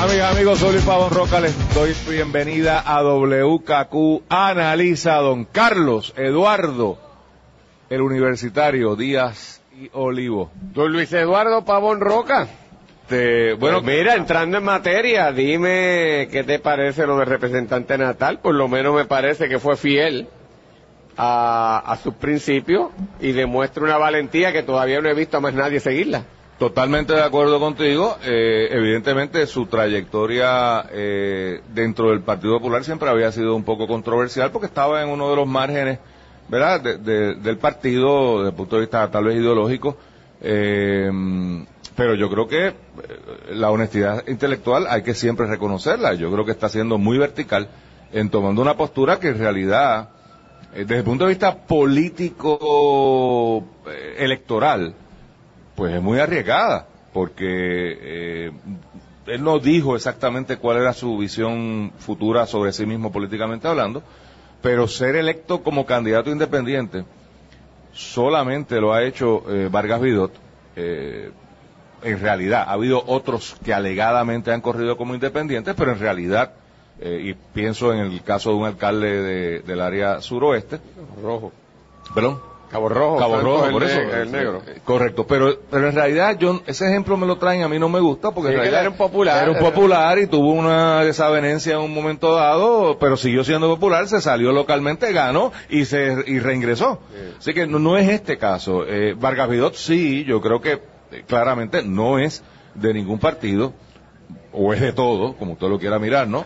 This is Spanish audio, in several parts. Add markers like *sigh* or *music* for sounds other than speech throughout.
amigas, amigos. Soy Luis Pavón Roca. Les doy bienvenida a WKQ Analiza Don Carlos Eduardo, el universitario Díaz y Olivo. Don Luis Eduardo Pavón Roca. Te- bueno, Bueno, mira, entrando en materia, dime qué te parece lo del representante natal. Por lo menos me parece que fue fiel a, a sus principios y demuestra una valentía que todavía no he visto a más nadie seguirla. Totalmente de acuerdo contigo. Eh, evidentemente, su trayectoria eh, dentro del Partido Popular siempre había sido un poco controversial porque estaba en uno de los márgenes, ¿verdad?, de- de- del partido, desde el punto de vista tal vez ideológico. Eh, pero yo creo que eh, la honestidad intelectual hay que siempre reconocerla. Yo creo que está siendo muy vertical en tomando una postura que en realidad, eh, desde el punto de vista político eh, electoral, pues es muy arriesgada, porque eh, él no dijo exactamente cuál era su visión futura sobre sí mismo políticamente hablando, pero ser electo como candidato independiente solamente lo ha hecho eh, Vargas Vidot. eh, en realidad, ha habido otros que alegadamente han corrido como independientes, pero en realidad, eh, y pienso en el caso de un alcalde de- del área suroeste, Rojo. perdón, Cabo Rojo. Cabo Rojo, por eso. El negro. Eh, Correcto, pero, pero en realidad yo, ese ejemplo me lo traen, a mí no me gusta porque Sí, en realidad era un popular. era un popular y tuvo una desavenencia en un momento dado, pero siguió siendo popular, se salió localmente, ganó y se y reingresó. Así que no, no es este caso. Eh, Vargas Vidot sí, yo creo que eh, claramente no es de ningún partido, o es de todo, como usted lo quiera mirar, ¿no?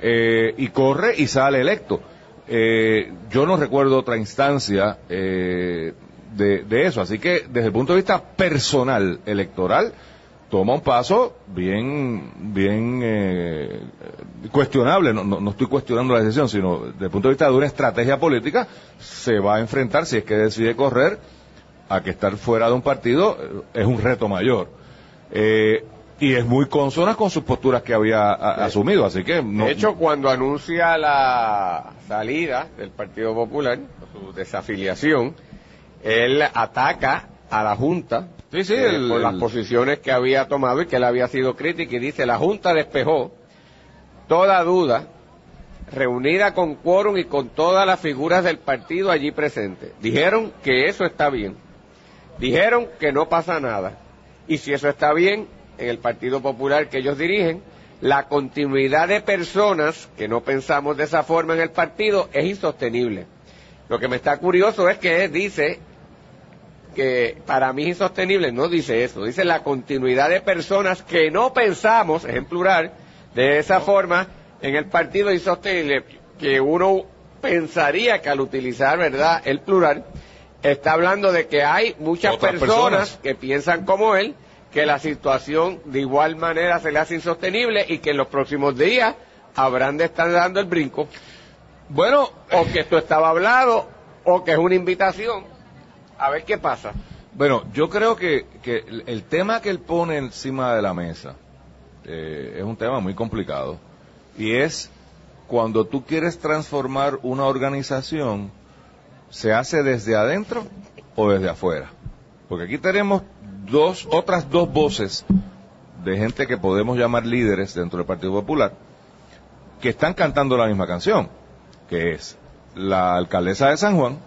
Eh, y corre y sale electo. Eh, yo no recuerdo otra instancia eh, de, eso, así que desde el punto de vista personal electoral, toma un paso bien, bien eh, cuestionable, no, no, no estoy cuestionando la decisión, sino desde el punto de vista de una estrategia política, se va a enfrentar, si es que decide correr, a que estar fuera de un partido eh, es un reto mayor. Y es muy consona con sus posturas que había a- asumido, así que no, De hecho, cuando anuncia la salida del Partido Popular, su desafiliación, él ataca a la Junta Sí, sí, eh, el- por las posiciones que había tomado y que él había sido crítico y dice, la Junta despejó toda duda reunida con quórum y con todas las figuras del partido allí presentes. Dijeron que eso está bien. Dijeron que no pasa nada. Y si eso está bien, en el Partido Popular que ellos dirigen, la continuidad de personas que no pensamos de esa forma en el partido es insostenible. Lo que me está curioso es que dice que para mí es insostenible, no dice eso, dice la continuidad de personas que no pensamos, es en plural, de esa forma en el partido es insostenible, que uno pensaría que al utilizar, ¿verdad?, el plural, está hablando de que hay muchas personas. que piensan como él, que la situación de igual manera se le hace insostenible y que en los próximos días habrán de estar dando el brinco, Bueno, o que esto estaba hablado, o que es una invitación, a ver qué pasa. bueno, yo creo que, que el, tema que él pone encima de la mesa eh, es un tema muy complicado. Y es cuando tú quieres transformar una organización, ¿se hace desde adentro o desde afuera? Porque aquí tenemos dos, otras dos voces de gente que podemos llamar líderes dentro del Partido Popular, que están cantando la misma canción, que es la alcaldesa de San Juan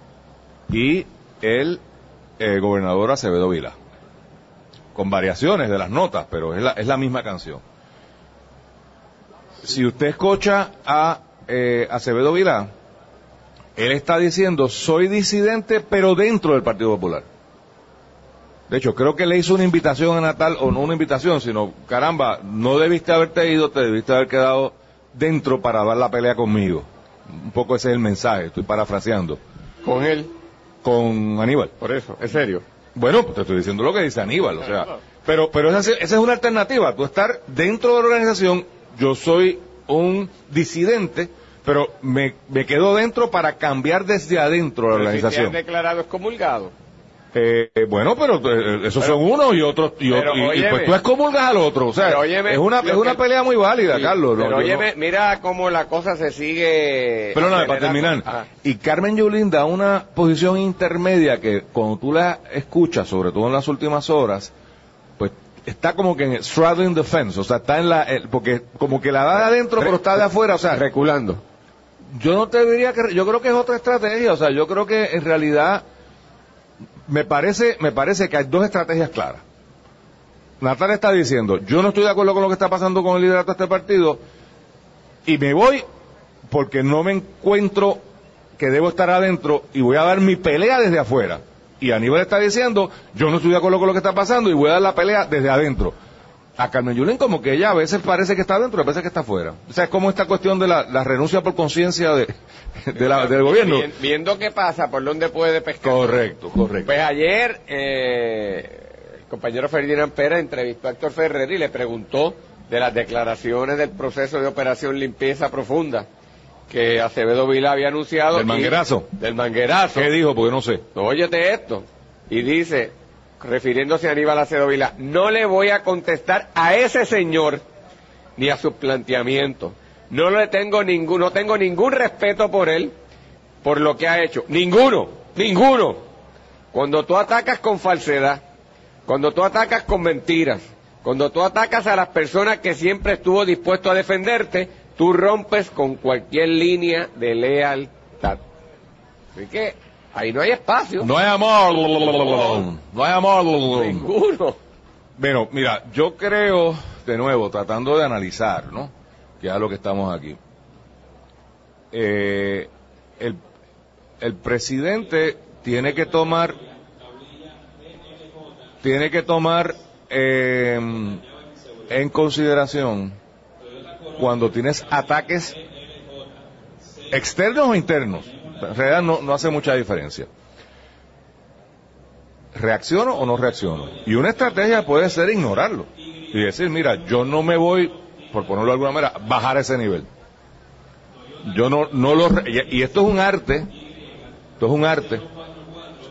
y el eh, gobernador Acevedo Vila, con variaciones de las notas, pero es la, es la misma canción. Si usted escucha a eh, Acevedo Vila, él está diciendo, soy disidente, pero dentro del Partido Popular. De hecho, creo que le hizo una invitación a Natal, o no una invitación, sino, caramba, no debiste haberte ido, te debiste haber quedado dentro para dar la pelea conmigo. Un poco ese es el mensaje, estoy parafraseando. Con él, Con Aníbal. por eso, es serio. Bueno, te estoy diciendo lo que dice Aníbal, o sea, pero, pero esa, esa es una alternativa, tú estar dentro de la organización, yo soy un disidente, pero me, me quedo dentro para cambiar desde adentro la Pero si te han organización. declarado excomulgado. Eh, eh, bueno, pero eh, esos son unos y otros, y, pero óyeme. pues tú excomulgas al otro, o sea, Pero óyeme, es una, es una que- pelea muy válida, Sí, Carlos. Pero no- mira cómo la cosa se sigue. Perdóname, para acelerando. terminar. Ajá. Y Carmen Yulín da una posición intermedia que cuando tú la escuchas, sobre todo en las últimas horas, pues está como que en straddling the fence, o sea, está en la, el- porque como que la da de adentro, pero está de afuera, o sea, Reculando. yo no te diría que, yo creo que es otra estrategia, o sea, yo creo que en realidad me parece, me parece que hay dos estrategias claras. Natalia está diciendo, yo no estoy de acuerdo con lo que está pasando con el liderato de este partido y me voy porque no me encuentro que debo estar adentro y voy a dar mi pelea desde afuera. Y Aníbal está diciendo, yo no estoy de acuerdo con lo que está pasando y voy a dar la pelea desde adentro. A Carmen Yulín como que ella a veces parece que está adentro, a veces que está afuera. O sea, es como esta cuestión de la, la renuncia por conciencia de, de la- del gobierno. Vi- Viendo qué pasa, por dónde puede pescar. Correcto, correcto. Pues ayer eh, el compañero Ferdinand Pérez entrevistó a Héctor Ferrer y le preguntó de las declaraciones del proceso de operación limpieza profunda que Acevedo Vila había anunciado. Del y- manguerazo. del manguerazo. ¿Qué dijo? Porque no sé. Óyete esto. Y dice, refiriéndose a Aníbal Acevedo Vila, no le voy a contestar a ese señor ni a sus planteamientos. No le tengo ningún, no tengo ningún respeto por él, por lo que ha hecho. Ninguno, ninguno. Cuando tú atacas con falsedad, cuando tú atacas con mentiras, cuando tú atacas a las personas que siempre estuvo dispuesto a defenderte, tú rompes con cualquier línea de lealtad. Así que ahí no hay espacio. No hay amor. No hay amor. Ninguno. Bueno, mira, yo creo, de nuevo, tratando de analizar, ¿no? Que es a lo que estamos aquí. Eh, el, el presidente tiene que tomar, tiene que tomar eh, en consideración cuando tienes ataques externos o internos. En realidad no, no hace mucha diferencia. ¿Reacciono o no reacciono? Y una estrategia puede ser ignorarlo y decir, mira, yo no me voy, por ponerlo de alguna manera, bajar ese nivel. Yo no, no lo... y esto es un arte, esto es un arte.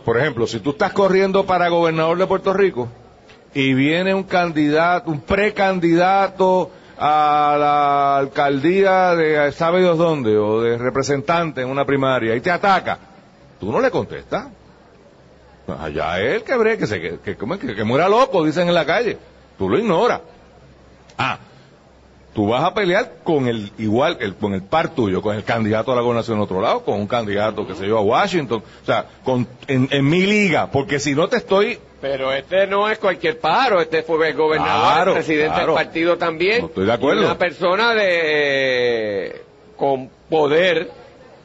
Por ejemplo, si tú estás corriendo para gobernador de Puerto Rico y viene un candidato, un precandidato a la alcaldía de sabe Dios dónde o de representante en una primaria y te ataca, tú no le contestas. Allá él que bre, que se que, que, que, que muera loco, dicen en la calle. Tú lo ignoras. Ah, tú vas a pelear con el igual, el, con el par tuyo, con el candidato a la gobernación en otro lado, con un candidato, que se yo, a Washington, o sea, con, en mi liga, porque si no te estoy, Pero este no es cualquier paro, este fue el gobernador, Claro, el presidente claro. del partido también. No estoy de acuerdo. Una persona de con poder,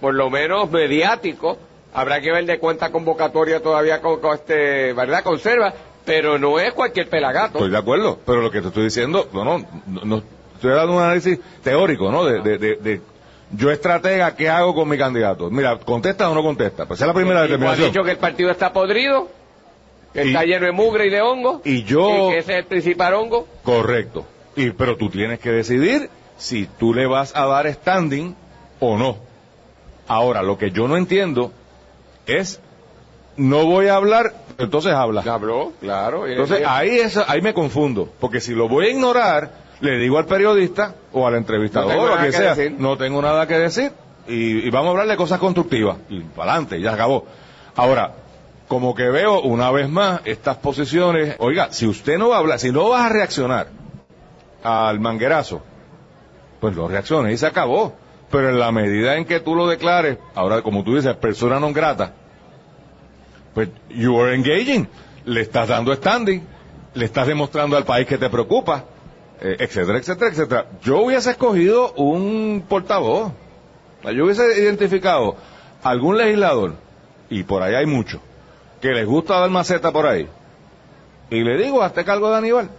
por lo menos mediático. Habrá que ver de cuánta convocatoria todavía con, con este, ¿verdad? conserva, pero no es cualquier pelagato. estoy de acuerdo, pero lo que te estoy diciendo, no, no, estoy dando un análisis teórico, ¿no? De, de, de, de yo estratega, ¿qué hago con mi candidato? Mira, ¿contesta o no contesta? Pues es la primera tú has determinación. dicho que el partido está podrido, que Y- está lleno de mugre y de hongo, Y yo- y que ese es el principal hongo. Correcto. Y, pero tú tienes que decidir si tú le vas a dar standing o no. Ahora, lo que yo no entiendo es, no voy a hablar, entonces habla. Habló, claro. Entonces ahí es, ahí me confundo, porque si lo voy a ignorar, le digo al periodista o al entrevistador No o quien que sea, decir. no tengo nada que decir y, y vamos a hablar de cosas constructivas y para adelante, ya acabó. Ahora, como que veo una vez más estas posiciones, oiga, si usted no va a hablar, si no vas a reaccionar al manguerazo, pues no reacciones y se acabó. Pero en la medida en que tú lo declares, ahora como tú dices, persona non grata, pues you are engaging, le estás dando standing, le estás demostrando al país que te preocupa, eh, etcétera, etcétera, etcétera. Yo hubiese escogido un portavoz, yo hubiese identificado algún legislador, y por ahí hay muchos, que les gusta dar maceta por ahí, y le digo, hazte cargo de Aníbal.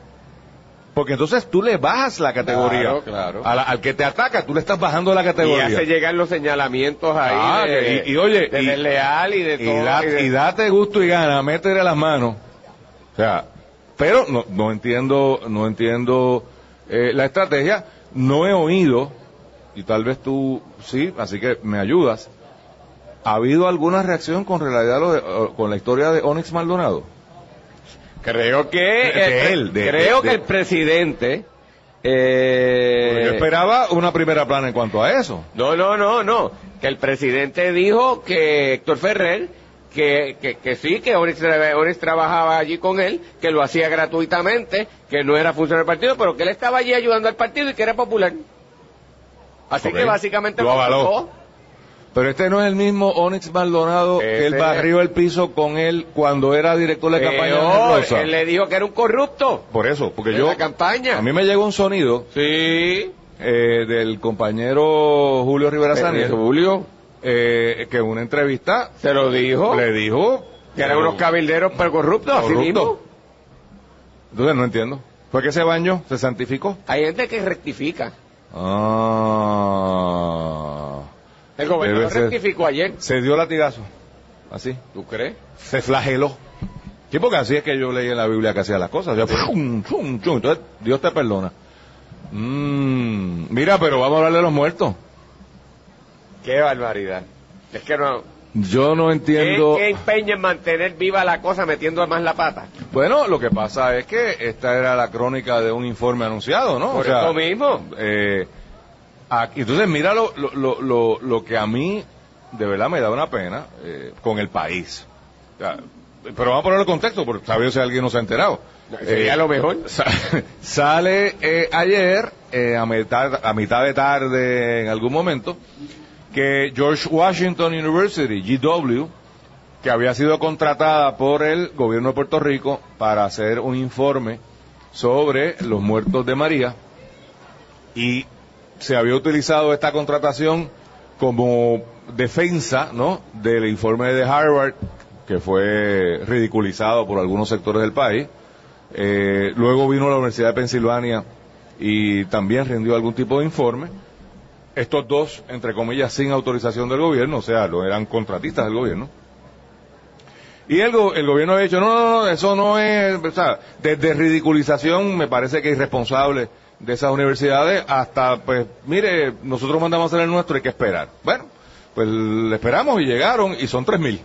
Porque entonces tú le bajas la categoría. Claro, claro. A la- al que te ataca, tú le estás bajando la Y categoría. hace llegar los señalamientos ahí Ah, de, y- y oye, de y- desleal y de y, todo. da- y de- y date gusto y gana, métele las manos. O sea, pero no, no entiendo, no entiendo eh, la estrategia. No he oído, y tal vez tú sí, así que me ayudas. ¿Ha habido alguna reacción con realidad lo de- o- con la historia de Onyx Maldonado? Creo que, De- de el- él, de- creo que el presidente eh, Yo esperaba una primera plana en cuanto a eso. No, no, no, no. Que el presidente dijo que Héctor Ferrer, que, que, que sí, que Oris, Oris trabajaba allí con él, que lo hacía gratuitamente, que no era funcionario del partido, pero que él estaba allí ayudando al partido y que era popular. Así que básicamente Lo avaló. Pero este no es el mismo Onyx Maldonado que él barrió el piso con él cuando era director de campaña de Rosa. él le dijo que era un corrupto. Por eso, porque En yo... la campaña. A mí me llegó un sonido Sí. eh, del compañero Julio Rivera Sánchez, Julio eh, que en una entrevista se lo dijo. le dijo que eran unos cabilderos pero corruptos, así mismo. Entonces no entiendo. ¿Fue que se bañó? ¿Se santificó? Hay gente que rectifica. Ah. El gobernador ser. rectificó ayer. Se dio latigazo. Así. ¿Tú crees? Se flageló. Sí, porque así es que yo leí en la Biblia que hacía las cosas. O sea, chum, chum, chum. Entonces, Dios te perdona. Mm, mira, pero vamos a hablar de los muertos. Qué barbaridad. Es que no. Yo no ¿Qué, entiendo. qué empeño en mantener viva la cosa metiendo más la pata? Bueno, lo que pasa es que esta era la crónica de un informe anunciado, ¿no? Por eso mismo. eh, aquí- entonces, mira lo, lo, lo, lo, lo que a mí de verdad me da una pena eh, con el país. O sea, pero vamos a ponerlo en contexto, porque sabía si alguien no se ha enterado. Sería Eh, lo mejor. *laughs* sa- sale eh, ayer, a, mitad, a mitad de tarde, en algún momento, que George Washington University, GW, que había sido contratada por el gobierno de Puerto Rico para hacer un informe sobre los muertos de María, y se había utilizado esta contratación como defensa, ¿no? Del informe de Harvard, que fue ridiculizado por algunos sectores del país. Eh, luego vino la Universidad de Pensilvania y también rindió algún tipo de informe. Estos dos, entre comillas, sin autorización del gobierno, o sea, no eran contratistas del gobierno. Y el, go- el gobierno ha dicho, no, no, no, eso no es, desde ridiculización me parece que es irresponsable de esas universidades hasta, pues, mire, nosotros mandamos a hacer el nuestro, hay que esperar. Bueno, pues le esperamos y llegaron y son 3.000.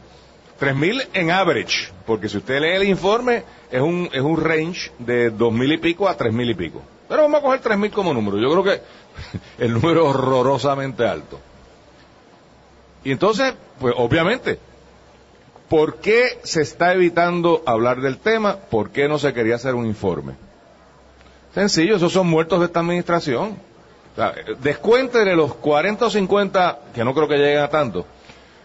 3.000 en average, porque si usted lee el informe, es un, es un range de 2.000 y pico a 3.000 y pico. Pero vamos a coger 3.000 como número. Yo creo que *laughs* el número es horrorosamente alto. Y entonces, pues obviamente, ¿por qué se está evitando hablar del tema? ¿Por qué no se quería hacer un informe? Sencillo, esos son muertos de esta administración. O sea, los 40 o 50, que no creo que lleguen a tanto,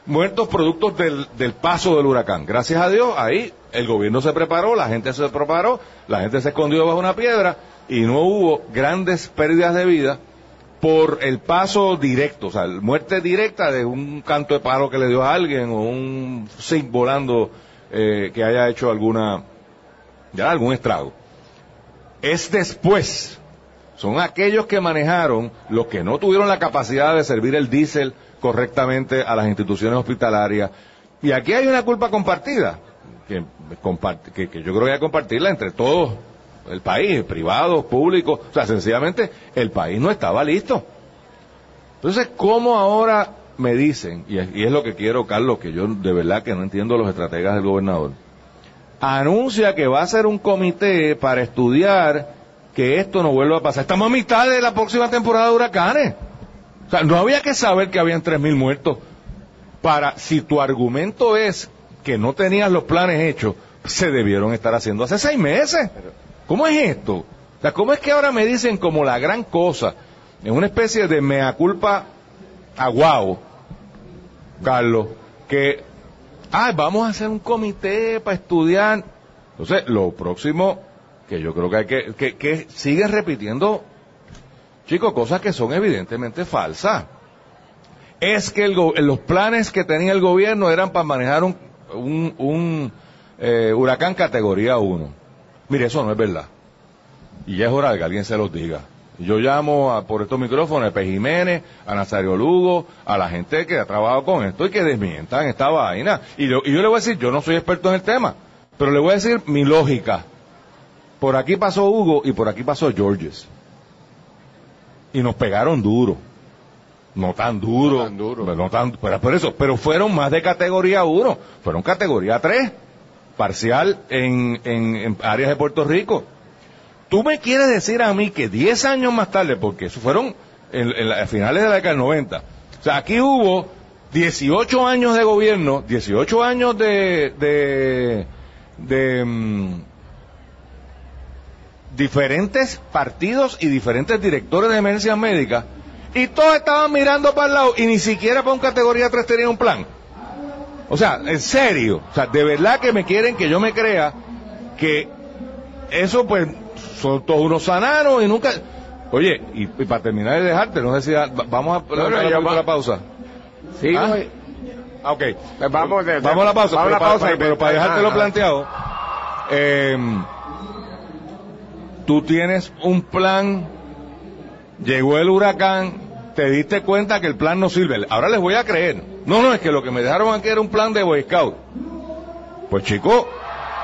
muertos productos del, paso del huracán. Gracias a Dios, ahí el gobierno se preparó, la gente se preparó, la gente se escondió bajo una piedra y no hubo grandes pérdidas de vida por el paso directo, o sea, muerte directa de un canto de palo que le dio a alguien o un zinc volando eh, que haya hecho alguna, ya algún estrago. Es después, son aquellos que manejaron los que no tuvieron la capacidad de servir el diésel correctamente a las instituciones hospitalarias. Y aquí hay una culpa compartida, que, yo creo que hay que compartirla entre todos el país, privados, públicos, o sea, sencillamente el país no estaba listo. Entonces, ¿cómo ahora me dicen, y es, y es lo que quiero, Carlos, que yo de verdad que no entiendo los estrategas del gobernador, anuncia que va a ser un comité para estudiar que esto no vuelva a pasar. Estamos a mitad de la próxima temporada de huracanes. O sea, no había que saber que habían 3.000 muertos para, si tu argumento es que no tenías los planes hechos, se debieron estar haciendo hace seis meses. ¿Cómo es esto? O sea, ¿cómo es que ahora me dicen como la gran cosa, en una especie de mea culpa aguao, Carlos, que, ah, vamos a hacer un comité para estudiar. Entonces, lo próximo que yo creo que hay que, que, que siguen repitiendo, chicos, cosas que son evidentemente falsas. Es que los planes que tenía el gobierno eran para manejar un, un, un, eh, huracán categoría 1. Mire, eso no es verdad. Y ya es hora de que alguien se los diga. Yo llamo a- por estos micrófonos a Pepe Jiménez, a Nazario Lugo, a la gente que ha trabajado con esto y que desmientan esta vaina. Y yo, y yo le voy a decir, yo no soy experto en el tema, pero le voy a decir mi lógica. Por aquí pasó Hugo y por aquí pasó Georges. Y nos pegaron duro. No tan duro. No tan duro. pero No tan, pero por eso, pero fueron más de categoría 1. Fueron categoría 3. Parcial en, en, en áreas de Puerto Rico. Tú me quieres decir a mí que 10 años más tarde, porque eso fueron en, en la- a finales de la década del 90. O sea, aquí hubo 18 años de gobierno, 18 años de, de, de, mm, diferentes partidos y diferentes directores de emergencias médicas y todos estaban mirando para el lado y ni siquiera para un categoría 3 tenían un plan. O sea, en serio, o sea, de verdad que me quieren que yo me crea que eso pues son todos unos sanaron y nunca... Oye, y, y para terminar de dejarte, no sé si va- vamos a, No, no, la, pausa. Sigo. Ah. Ok. Pues vamos de- vamos a la pausa, vamos a pero, la para, pausa para- y- pero para dejártelo planteado, eh, tú tienes un plan, llegó el huracán, te diste cuenta que el plan no sirve. Ahora les voy a creer. No, no, es que lo que me dejaron aquí era un plan de Boy Scout. Pues chico,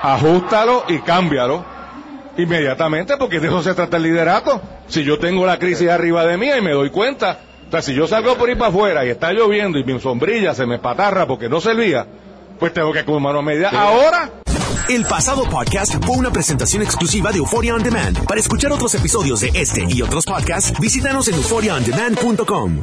ajustalo y cámbialo inmediatamente porque de eso se trata el liderato. Si yo tengo la crisis arriba de mí y me doy cuenta, o sea, si yo salgo por ahí para afuera y está lloviendo y mi sombrilla se me patarra porque no servía, pues tengo que tomar una medida ahora. El pasado podcast fue una presentación exclusiva de Euphoria On Demand. Para escuchar otros episodios de este y otros podcasts, visítanos en euphoriaondemand.com.